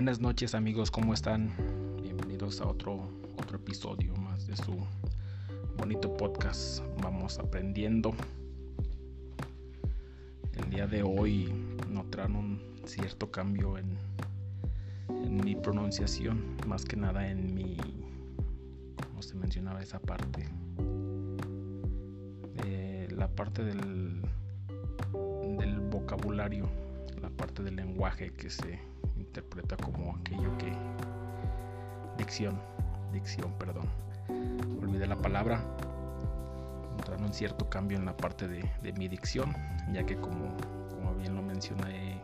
Buenas noches amigos, ¿cómo están? Bienvenidos a otro, otro episodio más de su bonito podcast Vamos aprendiendo. El día de hoy notarán un cierto cambio en, mi pronunciación, más que nada en mi, como se mencionaba esa parte, la parte del, del vocabulario, la parte del lenguaje que se interpreta como aquello que dicción, dicción, perdón. Olvidé la palabra. Entrando un cierto cambio en la parte de, mi dicción, ya que como, como, bien lo mencioné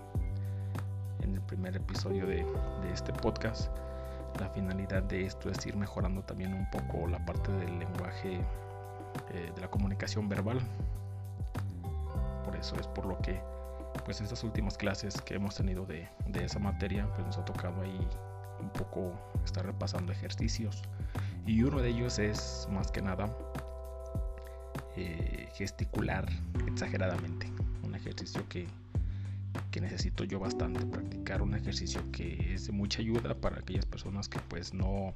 en el primer episodio de, este podcast, la finalidad de esto es ir mejorando también un poco la parte del lenguaje eh, de la comunicación verbal. Por eso es por lo que pues estas últimas clases que hemos tenido de, esa materia, pues nos ha tocado ahí un poco estar repasando ejercicios. Y uno de ellos es más que nada eh, gesticular exageradamente. Un ejercicio que, que necesito yo bastante practicar. Un ejercicio que es de mucha ayuda para aquellas personas que pues no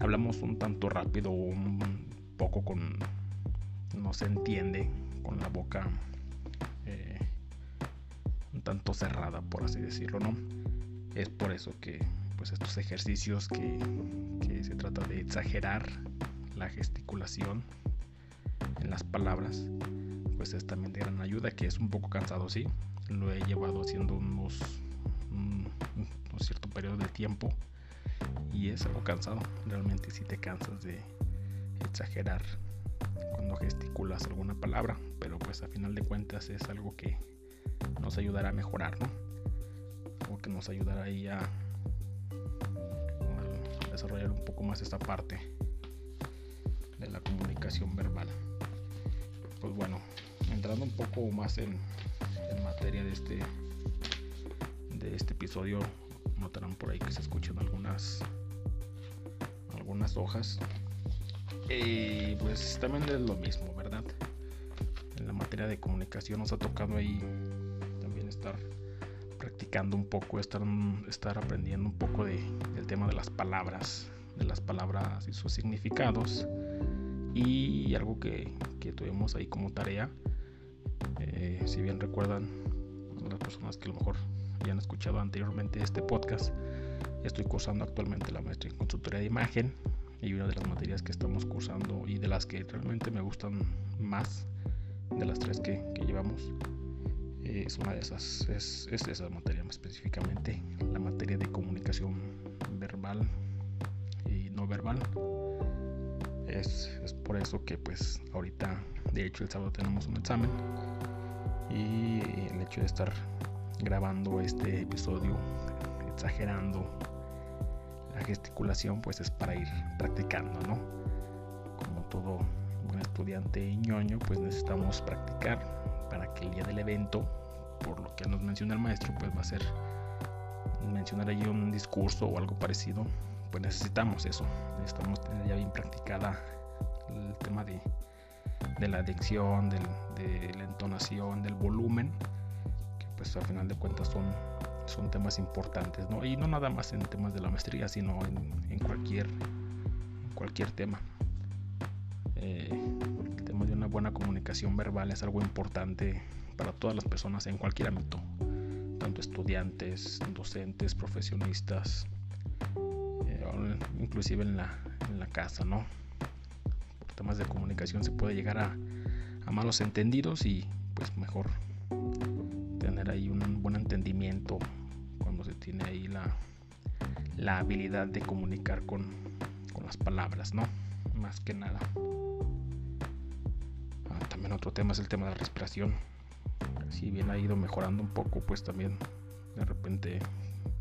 hablamos un tanto rápido un poco con... no se entiende con la boca tanto cerrada, por así decirlo, ¿no? Es por eso que pues estos ejercicios que, se trata de exagerar la gesticulación en las palabras, pues es también de gran ayuda, que es un poco cansado, sí. Lo he llevado haciendo unos un, cierto periodo de tiempo y es algo cansado. Realmente si te cansas de exagerar cuando gesticulas alguna palabra, pero pues a final de cuentas es algo que nos ayudará a mejorar, ¿no? O nos ayudará ahí a, desarrollar un poco más esta parte de la comunicación verbal. Pues bueno, entrando un poco más en, materia de este de este episodio, notarán por ahí que se escuchan algunas algunas hojas. Y pues también es lo mismo, ¿verdad? En la materia de comunicación nos ha tocado ahí estar practicando un poco, estar, estar aprendiendo un poco de, del tema de las palabras, de las palabras y sus significados. Y algo que, que tuvimos ahí como tarea, eh, si bien recuerdan las personas que a lo mejor ya han escuchado anteriormente este podcast, estoy cursando actualmente la maestría en consultoría de imagen y una de las materias que estamos cursando y de las que realmente me gustan más de las tres que, que llevamos es una de esas, es, esa materia específicamente, la materia de comunicación verbal y no verbal. Es, por eso que pues ahorita, de hecho el sábado tenemos un examen y el hecho de estar grabando este episodio, exagerando la gesticulación, pues es para ir practicando, ¿no? Como todo buen estudiante ñoño, pues necesitamos practicar el día del evento, por lo que nos menciona el maestro, pues va a ser mencionar allí un discurso o algo parecido, pues necesitamos eso, necesitamos tener ya bien practicada el tema de, de la dicción, de la entonación, del volumen, que pues al final de cuentas son, son temas importantes, ¿no? Y no nada más en temas de la maestría, sino en, cualquier, cualquier tema. Eh, buena comunicación verbal es algo importante para todas las personas en cualquier ámbito, tanto estudiantes, docentes, profesionistas, eh, inclusive en la, en la casa, ¿no? Por temas de comunicación se puede llegar a, a malos entendidos y pues mejor tener ahí un buen entendimiento cuando se tiene ahí la, la habilidad de comunicar con, con las palabras, ¿no? Más que nada otro tema es el tema de la respiración. Si bien ha ido mejorando un poco, pues también de repente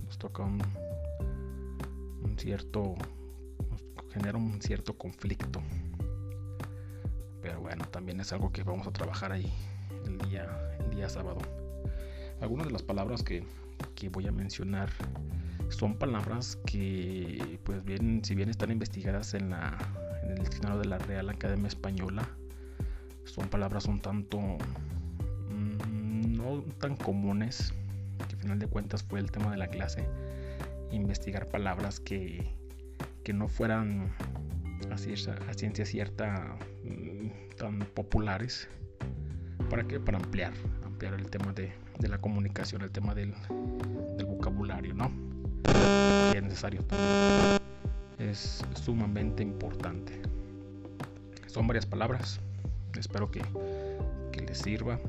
nos toca un, cierto, nos genera un cierto conflicto. Pero bueno, también es algo que vamos a trabajar ahí el día, el día sábado. Algunas de las palabras que, que voy a mencionar son palabras que, pues bien, si bien están investigadas en, la, en el diccionario de la Real Academia Española, son palabras un tanto mm, no tan comunes, que al final de cuentas fue el tema de la clase, investigar palabras que, que no fueran a, ciencia cierta mm, tan populares. ¿Para qué? Para ampliar, ampliar el tema de, de la comunicación, el tema del, del vocabulario, ¿no? Que es necesario. Es sumamente importante. Son varias palabras. Espero que, que les sirva.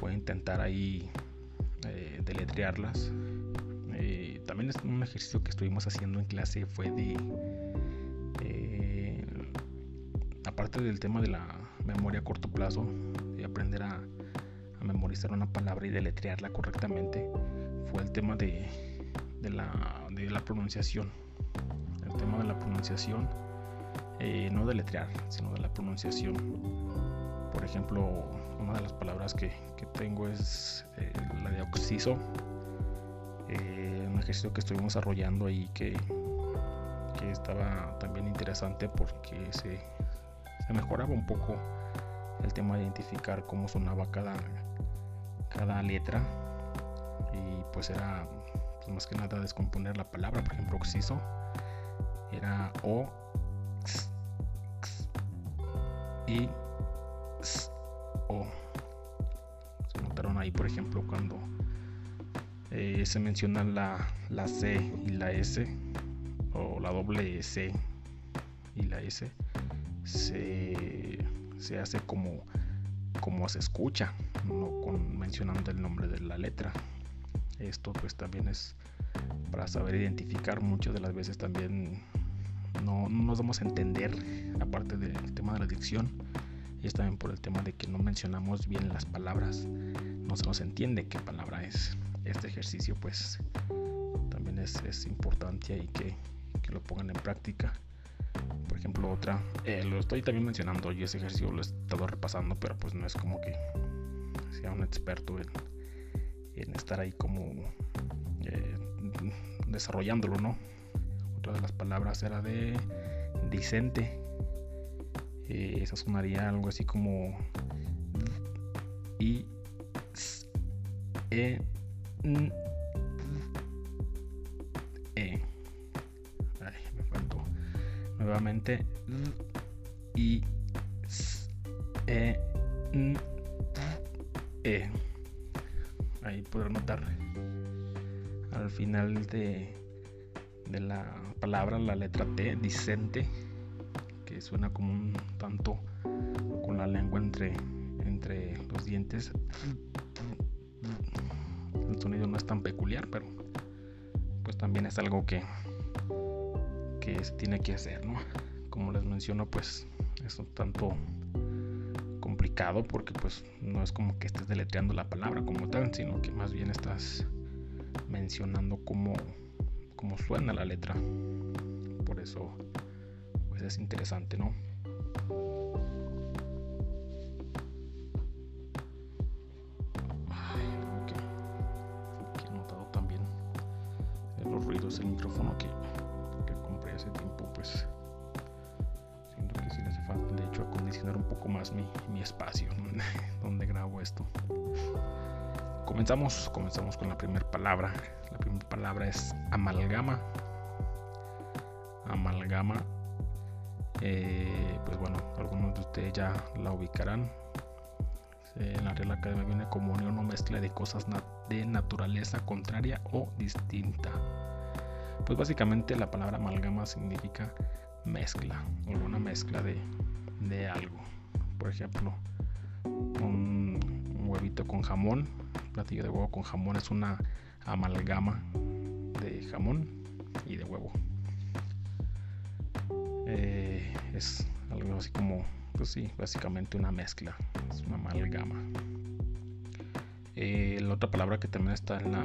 Voy a intentar ahí eh, deletrearlas. Eh, también es un ejercicio que estuvimos haciendo en clase fue de eh, aparte del tema de la memoria a corto plazo de aprender a, memorizar una palabra y deletrearla correctamente fue el tema de, de, la, de la pronunciación el tema de la pronunciación no deletrear sino de la pronunciación por ejemplo una de las palabras que, que tengo es eh, la de oxiso eh, un ejercicio que estuvimos desarrollando ahí que, que estaba también interesante porque se, mejoraba un poco el tema de identificar cómo sonaba cada, cada letra y pues era pues más que nada descomponer la palabra. Por ejemplo oxiso era o x, x, y o se notaron ahí por ejemplo cuando eh, se mencionan la, la C y la S o la doble C y la S se, se hace como, como se escucha, no con, mencionando el nombre de la letra. Esto pues también es para saber identificar muchas de las veces también no, no nos vamos a entender aparte del tema de la dicción y es también por el tema de que no mencionamos bien las palabras. No se nos entiende qué palabra es. Este ejercicio pues también es, es importante ahí que, que, lo pongan en práctica. Por ejemplo otra eh, lo estoy también mencionando y ese ejercicio lo he estado repasando pero pues no es como que sea un experto en, en estar ahí como eh, desarrollándolo no otra de las palabras era de dicente eh, esa sonaría algo así como y e n e. Ay, me faltó. Nuevamente y e n e. Ahí podrán notar al final de, de la palabra la letra T, dicente, suena como un tanto con la lengua entre, entre los dientes. El sonido no es tan peculiar, pero pues también es algo que, que se tiene que hacer, ¿no? Como les menciono, pues es un tanto complicado porque pues no es como que estés deletreando la palabra como tal, sino que más bien estás mencionando cómo, cómo suena la letra. Por eso pues es interesante, ¿no? He notado también los ruidos del micrófono que, que compré hace tiempo, pues siento que sí le hace falta, de hecho, acondicionar un poco más mi, mi espacio donde grabo esto. Comenzamos, comenzamos con la primera palabra. La primera palabra es amalgama. Amalgama. Eh, pues bueno, algunos de ustedes ya la ubicarán. En la Real Academia viene como unión o mezcla de cosas de naturaleza contraria o distinta. Pues básicamente la palabra amalgama significa mezcla, alguna mezcla de, de algo. Por ejemplo, un, un huevito con jamón platillo de huevo con jamón es una amalgama de jamón y de huevo. Eh, es algo así como, pues sí, básicamente una mezcla, es una amalgama. Eh, la otra palabra que también está en la,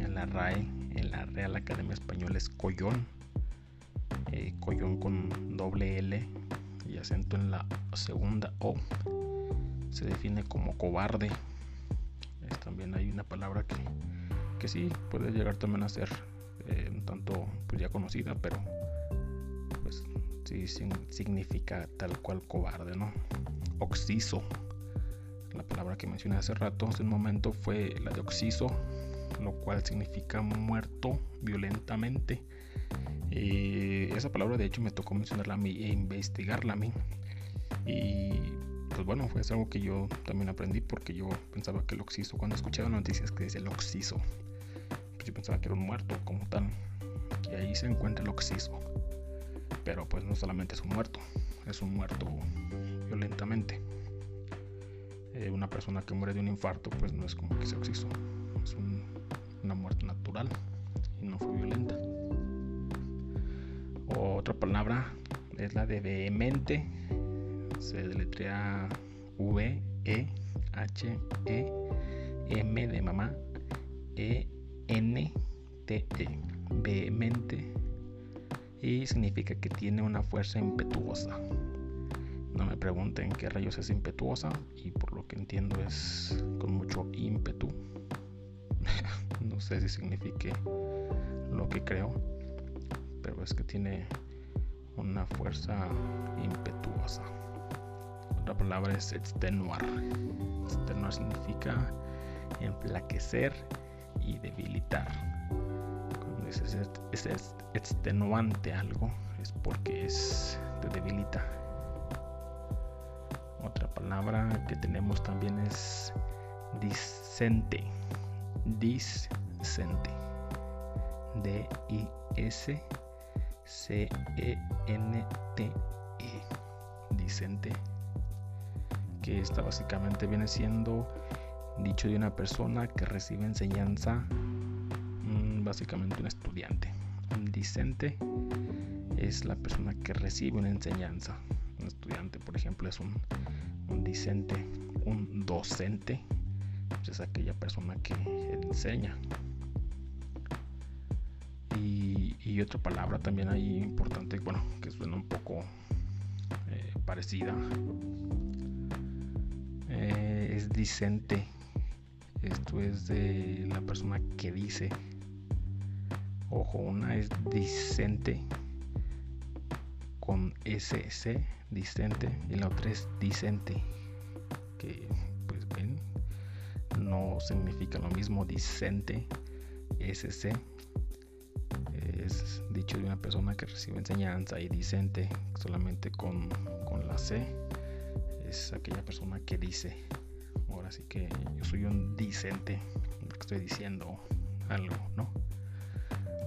en la RAE, en la Real Academia Española, es collón. Eh, collón con doble L y acento en la segunda O. Se define como cobarde, también hay una palabra que, que sí puede llegar también a ser eh, un tanto pues ya conocida, pero sí significa tal cual cobarde, ¿no? Oxiso. La palabra que mencioné hace rato, hace un momento, fue la de oxiso, lo cual significa muerto violentamente. Eh, esa palabra de hecho me tocó mencionarla a mí e investigarla a mí. Y pues bueno, fue algo que yo también aprendí porque yo pensaba que el oxiso, cuando escuchaba noticias que dice el oxiso, pues yo pensaba que era un muerto como tal. Y ahí se encuentra el oxiso. Pero pues no solamente es un muerto, es un muerto violentamente. Eh, una persona que muere de un infarto pues no es como que se oxiso, es una muerte natural y no fue violenta. Otra palabra es la de vehemente, se deletrea V, E, H, E, M de mamá, E, N, T, E, vehemente y significa que tiene una fuerza impetuosa. No me pregunten qué rayos es impetuosa y por lo que entiendo es con mucho ímpetu. no sé si signifique lo que creo, pero es que tiene una fuerza impetuosa. Otra palabra es extenuar. Extenuar significa enflaquecer y debilitar. Cuando dices es extenuante algo, es porque es, te debilita. Otra palabra que tenemos también es discente. Discente. D-I-S C-E-N-T-E. -E, discente. Que esta básicamente viene siendo dicho de una persona que recibe enseñanza, básicamente un estudiante. Un discente es la persona que recibe una enseñanza. Un estudiante, por ejemplo, es un, un discente. Un docente pues es aquella persona que enseña. Y, otra palabra también ahí importante, bueno, que suena un poco eh, parecida, eh, es discente. Esto es de la persona que dice. Ojo, una es discente con SC, discente, y la otra es discente, que pues ven, no significa lo mismo discente, SC es dicho de una persona que recibe enseñanza y discente solamente con, con la C es aquella persona que dice. Ahora sí que yo soy un discente estoy diciendo algo no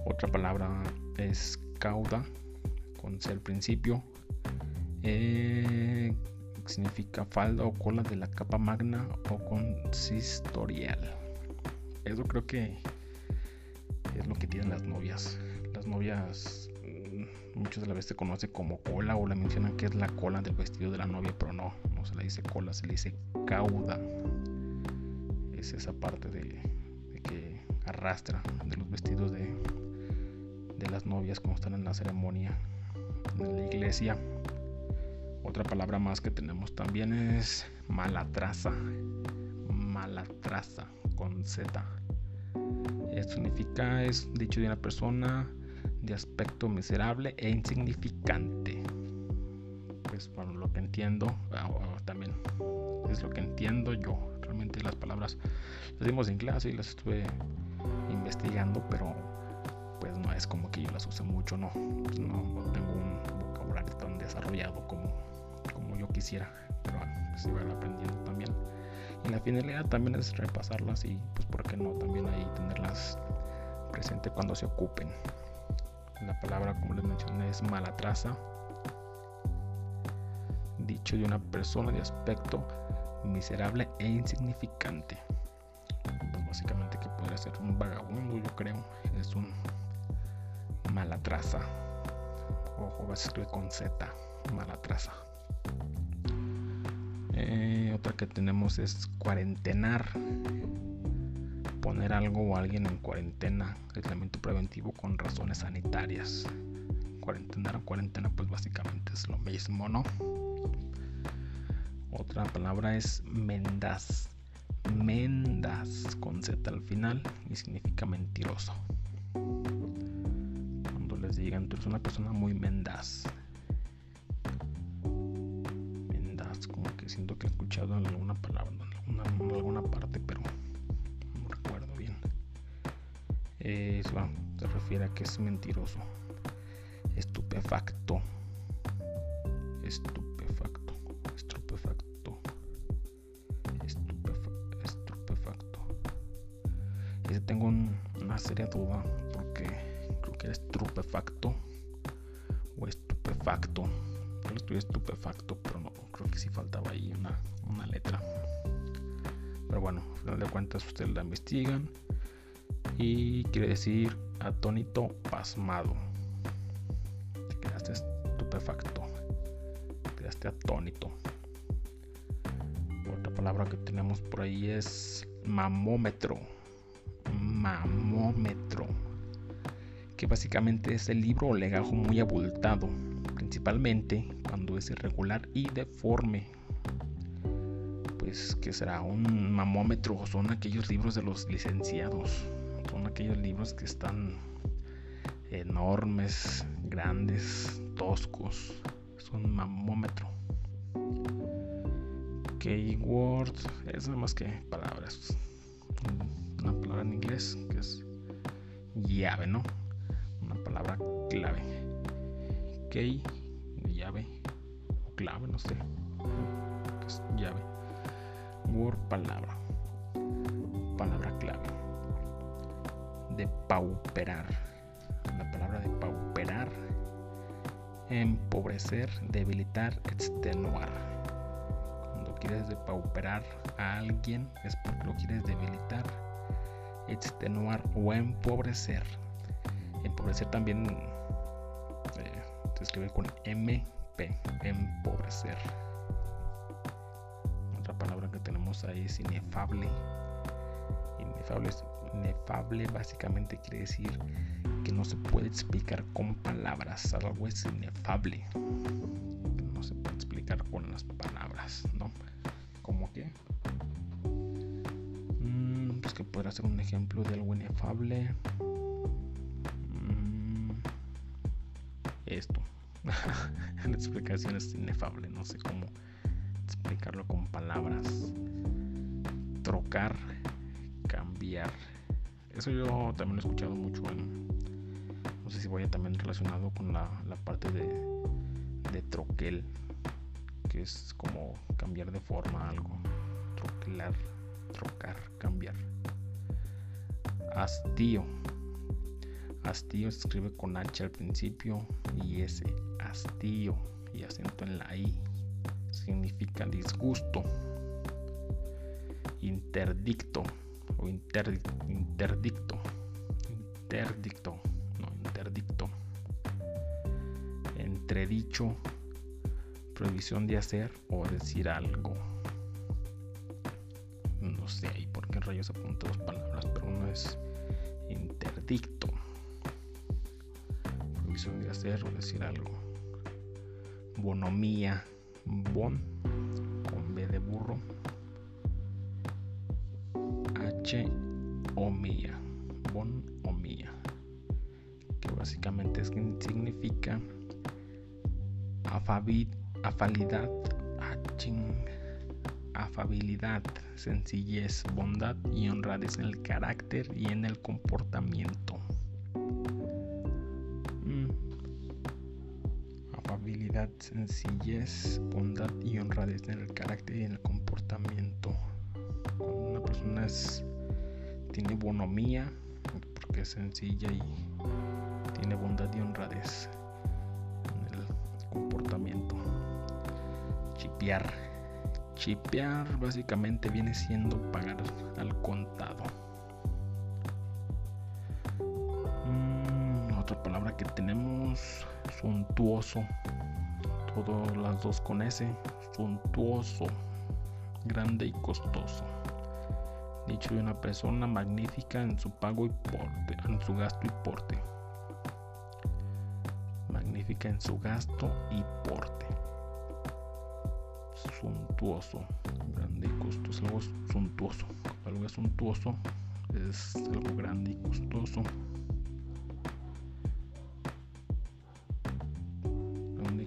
otra palabra es cauda con C al principio eh, significa falda o cola de la capa magna o consistorial eso creo que es lo que tienen las novias las novias mm, muchas de las veces se conoce como cola o le mencionan que es la cola del vestido de la novia, pero no, no se le dice cola, se le dice cauda. Es esa parte de, que arrastra de los vestidos de, de las novias cuando están en la ceremonia en la iglesia. Otra palabra más que tenemos también es malatraza. Malatraza con Z. Esto significa, es dicho de una persona de aspecto miserable e insignificante. Pues por lo que entiendo, ah, también es lo que entiendo yo. Realmente las palabras las dimos en clase y las estuve investigando, pero es como que yo las use mucho, no. Pues no, tengo un vocabulario tan desarrollado como, como yo quisiera, pero bueno, pues aprendiendo también. Y la finalidad también es repasarlas y pues por qué no también ahí tenerlas presente cuando se ocupen. La palabra, como les mencioné, es mala traza. Dicho de una persona de aspecto miserable e insignificante. Pues básicamente que podría ser un vagabundo, yo creo. Es un mala traza. Ojo, va a ser con Z. Mala traza. Eh, otra que tenemos es cuarentenar poner algo o alguien en cuarentena, aislamiento preventivo con razones sanitarias. Cuarentena o cuarentena pues básicamente es lo mismo, ¿no? Otra palabra es mendaz. Mendaz con Z al final y significa mentiroso. Les digan tú eres una persona muy mendaz. Mendaz, como que siento que he escuchado alguna palabra en alguna parte, pero es, se refiere a que es mentiroso. Estupefacto. Estupefacto. Estupefacto. Estupefacto. Y tengo una seria duda estupefacto o estupefacto. Yo estoy estupefacto, pero no, creo que sí faltaba ahí una, una letra. Pero bueno, al final de cuentas ustedes la investigan y quiere decir atónito pasmado. Te quedaste estupefacto, te quedaste atónito. Otra palabra que tenemos por ahí es mamómetro. Mamómetro. Que básicamente es el libro o legajo muy abultado, principalmente cuando es irregular y deforme. Pues que será un mamómetro, son aquellos libros de los licenciados son aquellos libros que están enormes, grandes, toscos. Es un mamómetro. Keyword es nada más que palabras. Una palabra en inglés que es llave, ¿no? Palabra clave. Key, llave clave, no sé. Llave. Word, palabra. Palabra clave de pauperar. La palabra de pauperar, empobrecer, debilitar, extenuar. Cuando quieres depauperar a alguien es porque lo quieres debilitar, extenuar o empobrecer. Empobrecer también eh, se escribe con MP, empobrecer. Otra palabra que tenemos ahí es inefable. Inefable inefable básicamente quiere decir que no se puede explicar con palabras. Algo es inefable. no se puede explicar con las palabras, ¿no? ¿Cómo que? Mm, pues que podrá ser un ejemplo de algo inefable. Esto. La explicación es inefable. No sé cómo explicarlo con palabras. Trocar, cambiar eso yo también he escuchado mucho en, no sé si vaya también relacionado con la, parte de, de troquel, que es como cambiar de forma algo, troquelar, trocar, cambiar. Hastío. Hastío se escribe con H al principio y S. Hastío y acento en la I. Significa disgusto. Interdicto o interdicto, interdicto, no, interdicto, entredicho, prohibición de hacer o decir algo. No sé ahí por qué rayos apunto dos palabras, pero uno es interdicto, hacer o decir algo. Bonomía, bon, con B de burro omía, bon omía, que básicamente significa afabilidad, ah, afabilidad, sencillez, bondad y honradez en el carácter y en el comportamiento. Sencillez, bondad y honradez en el carácter y en el comportamiento. Cuando una persona tiene bonomía, porque es sencilla y tiene bondad y honradez en el comportamiento. Chipear. Chipear básicamente viene siendo pagar al contado. Mm, otra palabra que tenemos, suntuoso. Todas las dos con S. Suntuoso. Grande y costoso dicho de una persona magnífica en su pago y porte, en su gasto y porte. Magnífica en su gasto y porte. Suntuoso, grande y costoso, algo suntuoso. Algo es suntuoso es algo grande y costoso.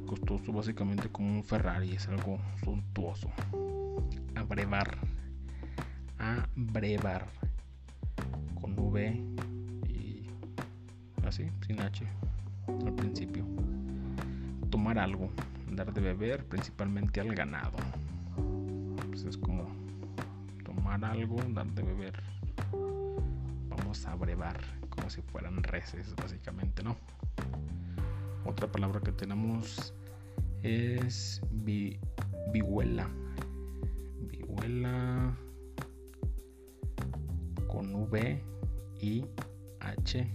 Costoso, básicamente como un Ferrari, es algo suntuoso. Abrevar abrevar con V y así, sin H al principio. Tomar algo, dar de beber principalmente al ganado. Pues es como tomar algo, dar de beber. Vamos a brevar como si fueran reses, básicamente, ¿no? Otra palabra que tenemos es vi, vihuela. Vihuela con V I H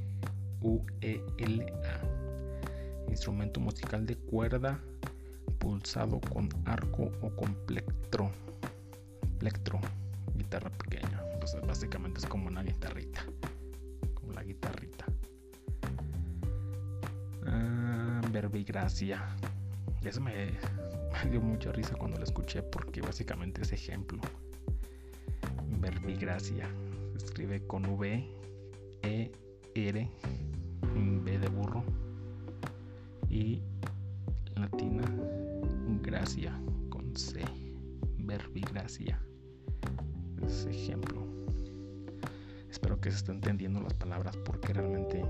U E L A. Instrumento musical de cuerda pulsado con arco o con plectro. Plectro, guitarra pequeña. Entonces básicamente es como una guitarrita. Como la guitarrita. Ah, verbigracia. Eso me, dio mucha risa cuando lo escuché porque básicamente es ejemplo. Verbigracia. Se escribe con V, E, R, B de burro y latina gracia con C. Verbigracia. Es ejemplo. Espero que se esté entendiendo las palabras porque realmente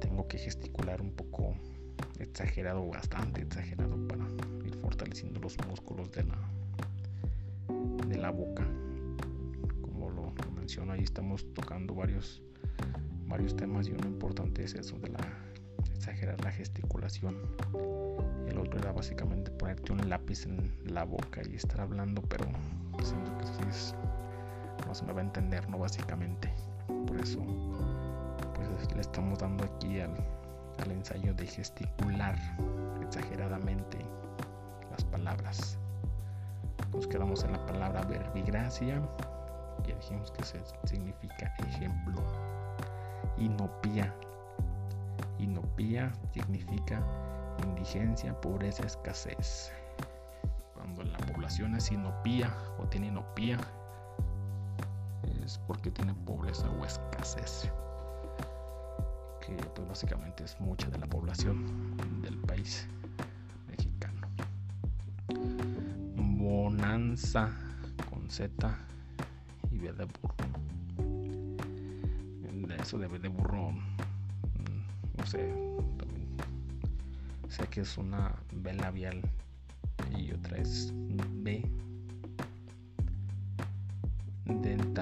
tengo que gesticular un poco exagerado, bastante exagerado para ir fortaleciendo los músculos de la de la boca. Como lo, menciono, ahí estamos tocando varios varios temas y uno importante es eso de la exagerar la gesticulación. El otro era básicamente ponerte un lápiz en la boca y estar hablando, pero siento que sí es, no se me va a entender, no básicamente. Por eso pues le estamos dando aquí al, al ensayo de gesticular exageradamente las palabras. Nos quedamos en la palabra verbigracia, ya dijimos que significa ejemplo. Inopía. Inopía significa indigencia, pobreza, escasez. Cuando la población es inopía o tiene inopía, es porque tiene pobreza o escasez pues básicamente es mucha de la población del país mexicano. Bonanza con Z y B de burro. Eso de B de burro, mm, no sé, sé que es una B labial y otra es B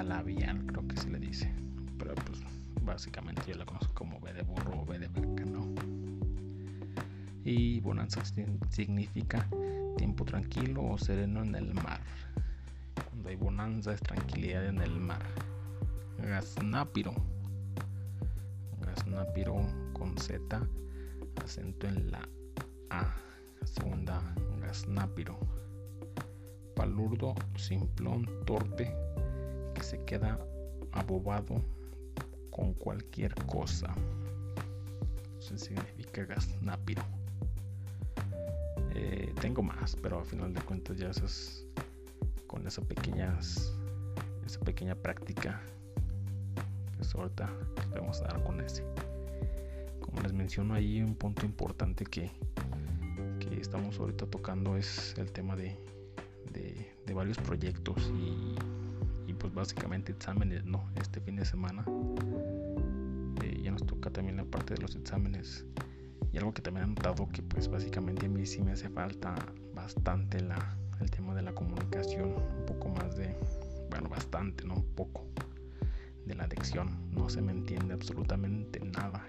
labial creo que se le dice. Pero pues básicamente yo la conozco como B de burro o B de vaca, ¿no? Y bonanza significa tiempo tranquilo o sereno en el mar. Cuando hay bonanza es tranquilidad en el mar. Gasnápiro. Gasnápiro con Z, acento en la A. Segunda, gasnápiro. Palurdo, simplón, torpe, que se queda abobado con cualquier cosa. Significa gasnápiro. Eh, tengo más, pero al final de cuentas ya esas con esa pequeñas esa pequeña práctica que ahorita vamos a dar con ese. Como les menciono ahí un punto importante que, que estamos ahorita tocando es el tema de, de, de varios proyectos y pues básicamente exámenes, ¿no? Este fin de semana también la parte de los exámenes. Y algo que también he notado que pues básicamente a mí sí me hace falta bastante la, el tema de la comunicación, un poco más de, bueno, bastante, ¿no? Un poco de la adicción. No se me entiende absolutamente nada.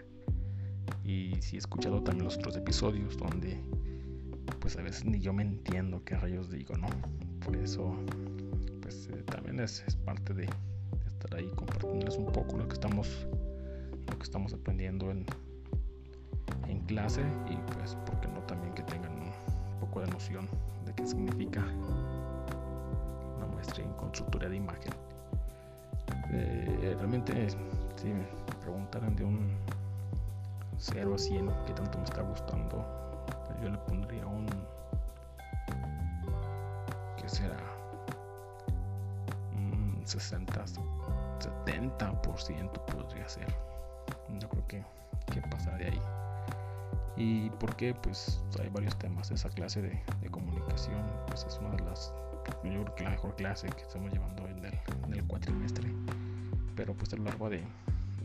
Y sí he escuchado también los otros episodios donde pues a veces ni yo me entiendo qué rayos digo, ¿no? Por eso pues eh, también es, parte de, estar ahí compartiéndoles un poco lo que estamos que estamos aprendiendo en, en clase y pues porque no también que tengan un poco de noción de qué significa una maestría en consultoría de imagen. Eh, realmente si me preguntaran de un 0 a 100 que tanto me está gustando yo le pondría un que será 60, 70% podría ser. No creo que, que pasar de ahí. ¿Y por qué? Pues hay varios temas. Esa clase de, comunicación pues es una de las, yo la mejor clase que estamos llevando en el, en el cuatrimestre. Pero pues a lo largo de,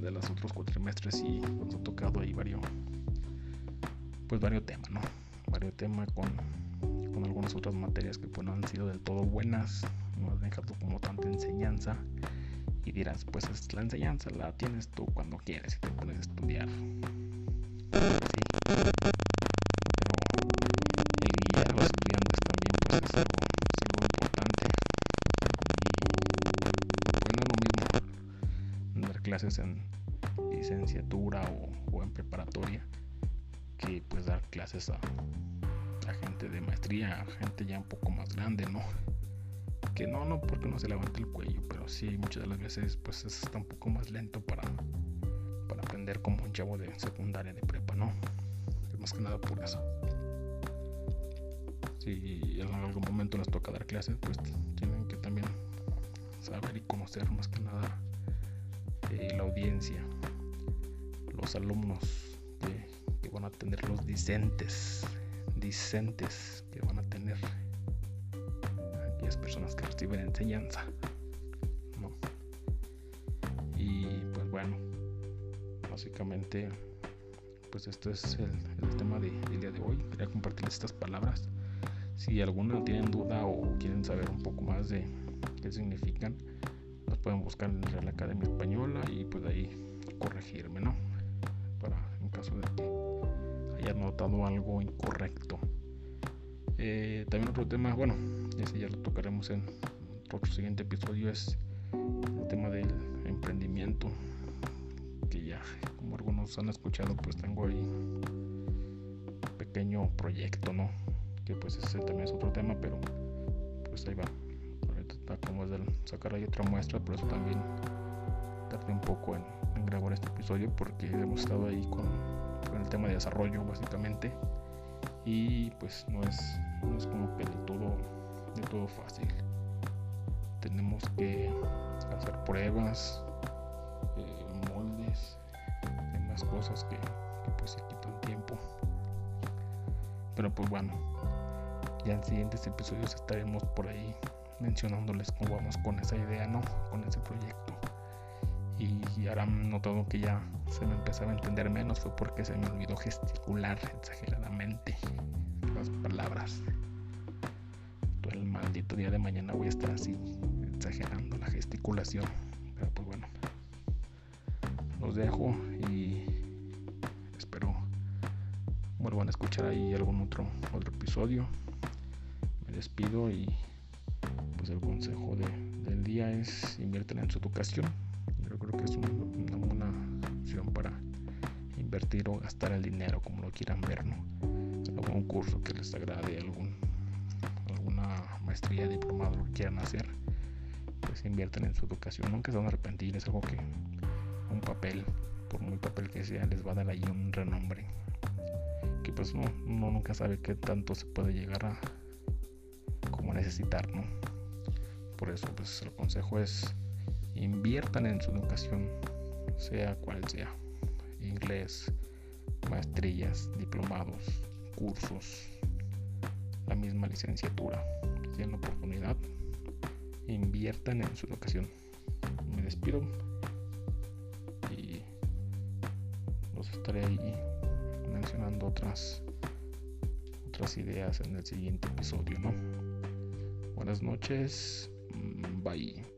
de los otros cuatrimestres y nos ha tocado ahí varios, pues varios temas, ¿no? Varios temas con, con algunas otras materias que pues no han sido del todo buenas, no han dejado como tanta enseñanza y dirás, pues es la enseñanza la tienes tú cuando quieres y te pones a estudiar. Dar clases en licenciatura o, o en preparatoria que pues dar clases a, a gente de maestría, a gente ya un poco más grande, ¿no? Que no, no porque no se levanta el cuello, pero sí muchas de las veces pues está un poco más lento para, para aprender como un chavo de secundaria, de prepa, ¿no? Más que nada por eso. Si en algún momento les toca dar clases, pues tienen que también saber y conocer más que nada eh, la audiencia, los alumnos que, que van a tener los discentes, discentes que van a tener personas que reciben enseñanza. Y pues bueno, básicamente pues esto es el, tema de, del día de hoy. Quería compartirles estas palabras. Si alguno tienen duda o quieren saber un poco más de qué significan, las pueden buscar en la Real Academia Española y pues ahí corregirme, ¿no? Para en caso de que haya notado algo incorrecto. Eh, también otro tema, bueno, ese ya lo tocaremos en otro siguiente episodio, es el tema del emprendimiento. Que ya, como algunos han escuchado, pues tengo ahí un pequeño proyecto, ¿no? Que pues ese también es otro tema, pero pues ahí va. Como es de sacar ahí otra muestra, por eso también tardé un poco en, grabar este episodio porque hemos estado ahí con, el tema de desarrollo básicamente y pues no es, no es como que todo, de todo fácil. Tenemos que hacer pruebas, eh, moldes, demás cosas que, pues se quitan tiempo. Pero pues bueno, ya en siguientes episodios estaremos por ahí mencionándoles cómo vamos con esa idea, ¿no? Con ese proyecto. Y ahora notado que ya se me empezaba a entender menos fue porque se me olvidó gesticular exageradamente las palabras. Maldito día de mañana voy a estar así exagerando la gesticulación. Pero pues bueno, los dejo y espero vuelvan a escuchar ahí algún otro, otro episodio. Me despido y pues el consejo del día es invierten en su educación. Yo creo que es una buena opción para invertir o gastar el dinero como lo quieran ver, ¿no? Algún curso que les agrade, algún, maestría, diplomado, lo que quieran hacer, pues invierten en su educación. Nunca se van a arrepentir, es algo que un papel, por muy papel que sea, les va a dar ahí un renombre. Que pues no, uno nunca sabe qué tanto se puede llegar a como necesitar, ¿no? Por eso pues el consejo es inviertan en su educación, sea cual sea, inglés, maestrías, diplomados, cursos, la misma licenciatura. Tienen la oportunidad, inviertan en su educación. Me despido y los estaré ahí mencionando otras otras ideas en el siguiente episodio, ¿no? Buenas noches, bye.